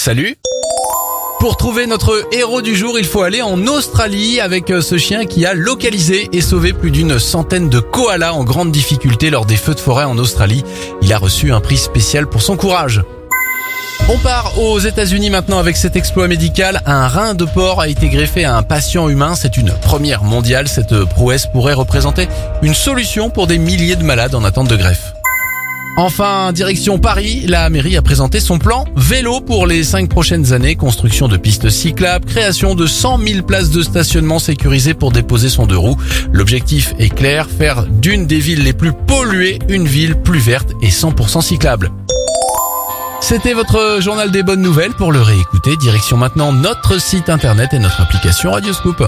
Salut pour trouver notre héros du jour, il faut aller en Australie avec euh, ce chien qui a localisé et sauvé plus d'une centaine de koalas en grande difficulté lors des feux de forêt en Australie. Il a reçu un prix spécial pour son courage. On part aux États-Unis maintenant avec cet exploit médical. Un rein de porc a été greffé à un patient humain. C'est une première mondiale. Cette prouesse pourrait représenter une solution pour des milliers de malades en attente de greffe. Enfin, direction Paris, la mairie a présenté son plan vélo pour les cinq prochaines années, construction de pistes cyclables, création de 100 000 places de stationnement sécurisées pour déposer son deux roues. L'objectif est clair, faire d'une des villes les plus polluées une ville plus verte et 100% cyclable. C'était votre journal des bonnes nouvelles. Pour le réécouter, direction maintenant notre site internet et notre application Radioscoop.